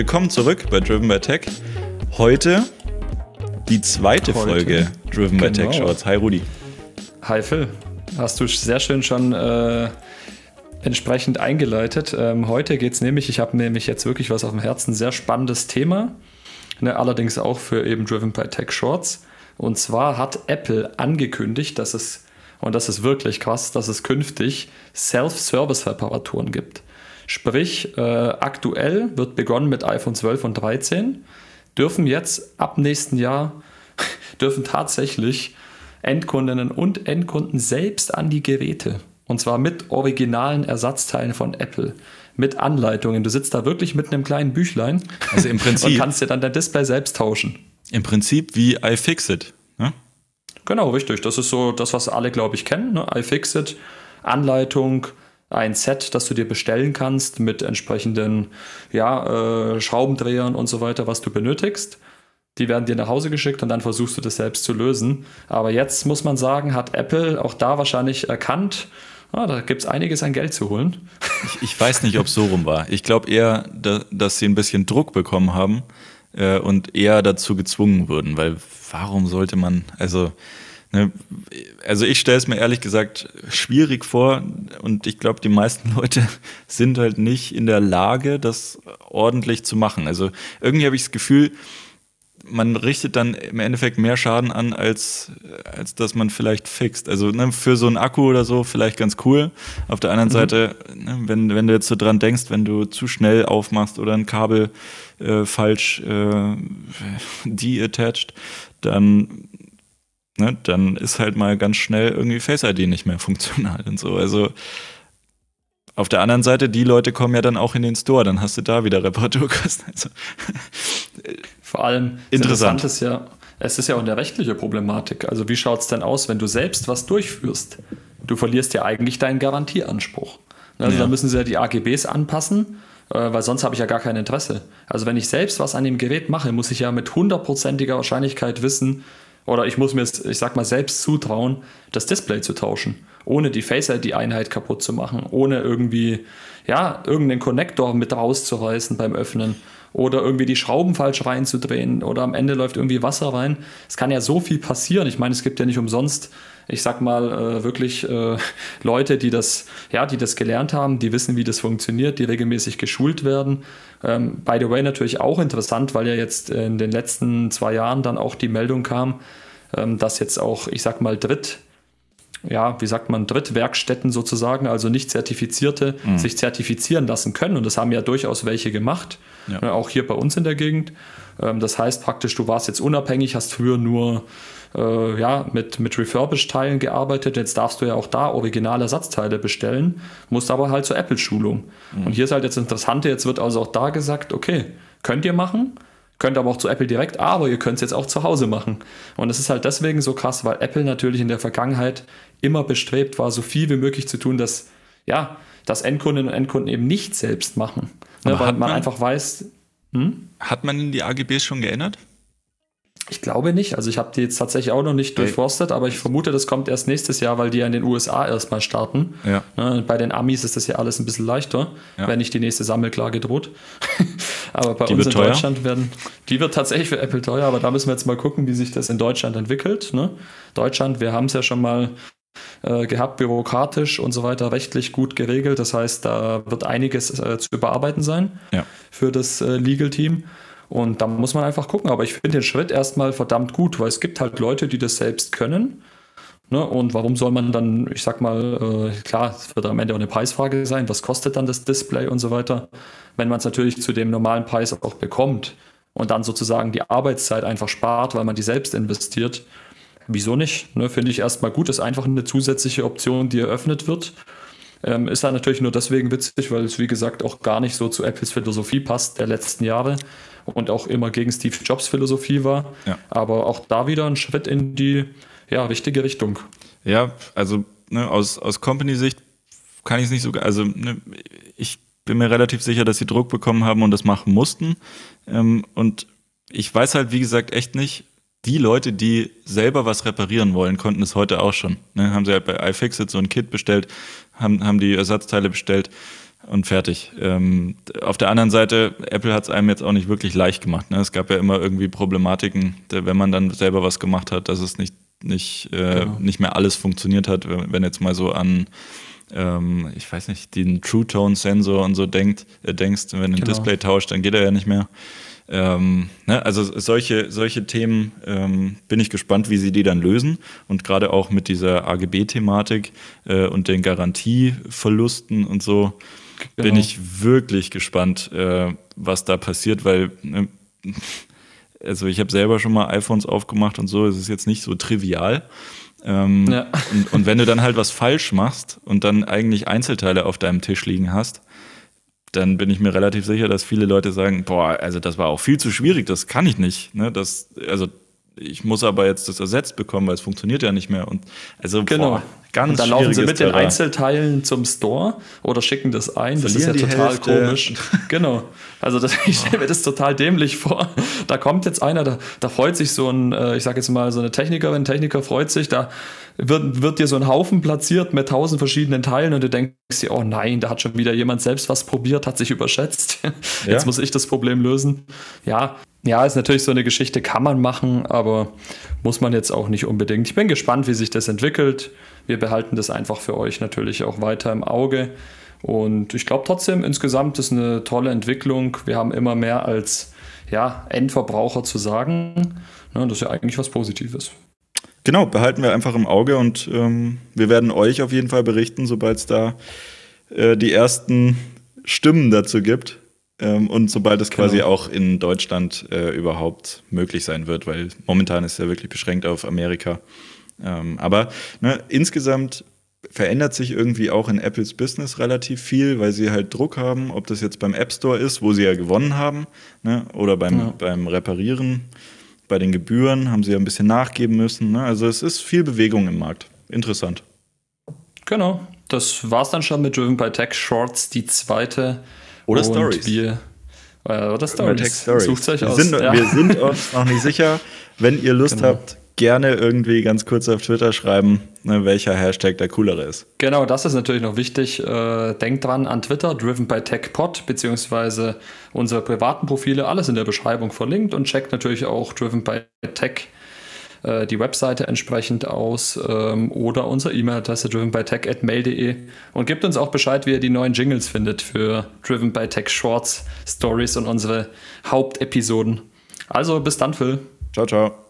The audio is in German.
willkommen zurück bei Driven by Tech. Heute die zweite Heute. Folge Driven genau. by Tech genau. Shorts. Hi Rudi. Hi Phil. Hast du sehr schön schon äh, entsprechend eingeleitet. Ähm, heute geht es nämlich, ich habe nämlich jetzt wirklich was auf dem Herzen, sehr spannendes Thema. Ne, allerdings auch für eben Driven by Tech Shorts. Und zwar hat Apple angekündigt, dass es, und das ist wirklich krass, dass es künftig Self-Service-Reparaturen gibt. Sprich, äh, aktuell wird begonnen mit iPhone 12 und 13, dürfen jetzt ab nächsten Jahr, dürfen tatsächlich Endkundinnen und Endkunden selbst an die Geräte. Und zwar mit originalen Ersatzteilen von Apple. Mit Anleitungen. Du sitzt da wirklich mit einem kleinen Büchlein also im Prinzip, und kannst dir dann dein Display selbst tauschen. Im Prinzip wie iFixit. Ne? Genau, richtig. Das ist so das, was alle, glaube ich, kennen. Ne? iFixit, Anleitung, ein Set, das du dir bestellen kannst mit entsprechenden ja, äh, Schraubendrehern und so weiter, was du benötigst. Die werden dir nach Hause geschickt und dann versuchst du das selbst zu lösen. Aber jetzt muss man sagen, hat Apple auch da wahrscheinlich erkannt, ah, da gibt es einiges an Geld zu holen. Ich, ich weiß nicht, ob es so rum war. Ich glaube eher, da, dass sie ein bisschen Druck bekommen haben äh, und eher dazu gezwungen würden, weil warum sollte man, also also ich stelle es mir ehrlich gesagt schwierig vor und ich glaube, die meisten Leute sind halt nicht in der Lage, das ordentlich zu machen. Also irgendwie habe ich das Gefühl, man richtet dann im Endeffekt mehr Schaden an, als, als dass man vielleicht fixt. Also ne, für so einen Akku oder so vielleicht ganz cool. Auf der anderen mhm. Seite, ne, wenn, wenn du jetzt so dran denkst, wenn du zu schnell aufmachst oder ein Kabel äh, falsch äh, de-attached, dann ne, dann ist halt mal ganz schnell irgendwie Face ID nicht mehr funktional und so. Also auf der anderen Seite, die Leute kommen ja dann auch in den Store, dann hast du da wieder Reparaturkosten. Also, Vor allem interessant ist ja, es ist ja auch eine rechtliche Problematik. Also wie schaut es denn aus, wenn du selbst was durchführst? Du verlierst ja eigentlich deinen Garantieanspruch. Also ja. da müssen sie ja die AGBs anpassen, äh, weil sonst habe ich ja gar kein Interesse. Also wenn ich selbst was an dem Gerät mache, muss ich ja mit hundertprozentiger Wahrscheinlichkeit wissen, oder ich muss mir, ich sag mal, selbst zutrauen, das Display zu tauschen, ohne die Face ID-Einheit kaputt zu machen, ohne irgendwie, ja, irgendeinen Konnektor mit rauszureißen beim Öffnen oder irgendwie die Schrauben falsch reinzudrehen oder am Ende läuft irgendwie Wasser rein. Es kann ja so viel passieren. Ich meine, es gibt ja nicht umsonst, ich sag mal, äh, wirklich äh, Leute, die das, ja, die das gelernt haben, die wissen, wie das funktioniert, die regelmäßig geschult werden. Ähm, by the way, natürlich auch interessant, weil ja jetzt in den letzten zwei Jahren dann auch die Meldung kam, ähm, dass jetzt auch, ich sag mal, Dritt, ja, wie sagt man, Drittwerkstätten sozusagen, also nicht zertifizierte, mhm. sich zertifizieren lassen können. Und das haben ja durchaus welche gemacht, ja. Ne, auch hier bei uns in der Gegend. Ähm, das heißt praktisch, du warst jetzt unabhängig, hast früher nur äh, ja, mit, mit Refurbished-Teilen gearbeitet. Jetzt darfst du ja auch da originale Ersatzteile bestellen, musst aber halt zur Apple-Schulung. Mhm. Und hier ist halt jetzt das Interessante, jetzt wird also auch da gesagt, okay, könnt ihr machen, Könnt aber auch zu Apple direkt, aber ihr könnt es jetzt auch zu Hause machen. Und es ist halt deswegen so krass, weil Apple natürlich in der Vergangenheit immer bestrebt war, so viel wie möglich zu tun, dass, ja, dass Endkundinnen und Endkunden eben nicht selbst machen. Ne, weil man, man, einfach weiß. Hm? Hat man die AGBs schon geändert? Ich glaube nicht. Also ich habe die jetzt tatsächlich auch noch nicht durchforstet, aber ich vermute, das kommt erst nächstes Jahr, weil die ja in den USA erstmal starten. Ja. Ne, bei den Amis ist das ja alles ein bisschen leichter, ja. wenn nicht die nächste Sammelklage droht. aber bei die uns in teuer. Deutschland werden, die wird tatsächlich für Apple teuer, aber da müssen wir jetzt mal gucken, wie sich das in Deutschland entwickelt. Ne? Deutschland, wir haben es ja schon mal äh, gehabt, bürokratisch und so weiter, rechtlich gut geregelt. Das heißt, da wird einiges äh, zu überarbeiten sein ja. für das äh, Legal Team. Und da muss man einfach gucken. Aber ich finde den Schritt erstmal verdammt gut, weil es gibt halt Leute, die das selbst können. Ne? Und warum soll man dann, ich sag mal, äh, klar, es wird am Ende auch eine Preisfrage sein, was kostet dann das Display und so weiter. Wenn man es natürlich zu dem normalen Preis auch bekommt und dann sozusagen die Arbeitszeit einfach spart, weil man die selbst investiert, wieso nicht? Ne? Finde ich erstmal gut, ist einfach eine zusätzliche Option, die eröffnet wird. Ähm, ist dann natürlich nur deswegen witzig, weil es wie gesagt auch gar nicht so zu Apples Philosophie passt der letzten Jahre und auch immer gegen Steve Jobs Philosophie war. Ja. Aber auch da wieder ein Schritt in die ja, richtige Richtung. Ja, also ne, aus, aus Company-Sicht kann ich es nicht so, also ne, ich bin mir relativ sicher, dass sie Druck bekommen haben und das machen mussten. Ähm, und ich weiß halt, wie gesagt, echt nicht, die Leute, die selber was reparieren wollen, konnten es heute auch schon. Ne, haben sie halt bei iFixit so ein Kit bestellt, haben, haben die Ersatzteile bestellt und fertig. Ähm, auf der anderen Seite, Apple hat es einem jetzt auch nicht wirklich leicht gemacht. Ne? Es gab ja immer irgendwie Problematiken, wenn man dann selber was gemacht hat, dass es nicht, nicht, äh, genau. nicht mehr alles funktioniert hat. Wenn jetzt mal so an ähm, ich weiß nicht, den True Tone Sensor und so denkt, äh, denkst, wenn du ein genau. Display tauscht, dann geht er ja nicht mehr. Ähm, ne, also solche, solche Themen ähm, bin ich gespannt, wie sie die dann lösen. Und gerade auch mit dieser AGB-Thematik äh, und den Garantieverlusten und so genau. bin ich wirklich gespannt, äh, was da passiert, weil ne, also ich habe selber schon mal iPhones aufgemacht und so, es ist jetzt nicht so trivial. Ähm, ja. und, und wenn du dann halt was falsch machst und dann eigentlich Einzelteile auf deinem Tisch liegen hast, dann bin ich mir relativ sicher, dass viele Leute sagen, boah, also das war auch viel zu schwierig, das kann ich nicht. Ne? Das, also ich muss aber jetzt das ersetzt bekommen, weil es funktioniert ja nicht mehr. Und also genau. Boah, ganz Und dann laufen sie mit den Einzelteilen zum Store oder schicken das ein. Das ist ja total Hälfte. komisch. genau. Also das, ich stelle mir das total dämlich vor. Da kommt jetzt einer, da, da freut sich so ein, äh, ich sage jetzt mal so eine Technikerin, Techniker freut sich, da wird, wird dir so ein Haufen platziert mit tausend verschiedenen Teilen und du denkst dir, oh nein, da hat schon wieder jemand selbst was probiert, hat sich überschätzt. Jetzt ja. muss ich das Problem lösen. Ja, ja, ist natürlich so eine Geschichte, kann man machen, aber muss man jetzt auch nicht unbedingt. Ich bin gespannt, wie sich das entwickelt. Wir behalten das einfach für euch natürlich auch weiter im Auge. Und ich glaube trotzdem, insgesamt ist eine tolle Entwicklung. Wir haben immer mehr als ja, Endverbraucher zu sagen. Ne, das ist ja eigentlich was Positives. Genau, behalten wir einfach im Auge und ähm, wir werden euch auf jeden Fall berichten, sobald es da äh, die ersten Stimmen dazu gibt. Ähm, und sobald es quasi genau. auch in Deutschland äh, überhaupt möglich sein wird, weil momentan ist ja wirklich beschränkt auf Amerika. Ähm, aber ne, insgesamt verändert sich irgendwie auch in Apples Business relativ viel, weil sie halt Druck haben, ob das jetzt beim App Store ist, wo sie ja gewonnen haben, ne, oder beim, ja. beim Reparieren, bei den Gebühren haben sie ja ein bisschen nachgeben müssen. Ne? Also es ist viel Bewegung im Markt. Interessant. Genau. Das war es dann schon mit Driven by Tech Shorts, die zweite oder Stories. Wir, äh, oder Stories. Sucht euch wir aus. Sind, ja. Wir sind uns noch nicht sicher. Wenn ihr Lust genau. habt, gerne irgendwie ganz kurz auf Twitter schreiben, ne, welcher Hashtag der coolere ist. Genau, das ist natürlich noch wichtig. Äh, denkt dran an Twitter, driven by TechPod, beziehungsweise unsere privaten Profile, alles in der Beschreibung verlinkt und checkt natürlich auch driven by Tech äh, die Webseite entsprechend aus ähm, oder unsere E-Mail-Adresse drivenbytech.mail.de und gebt uns auch Bescheid, wie ihr die neuen Jingles findet für Driven by Tech Shorts, Stories und unsere Hauptepisoden. Also bis dann, Phil. Ciao, ciao.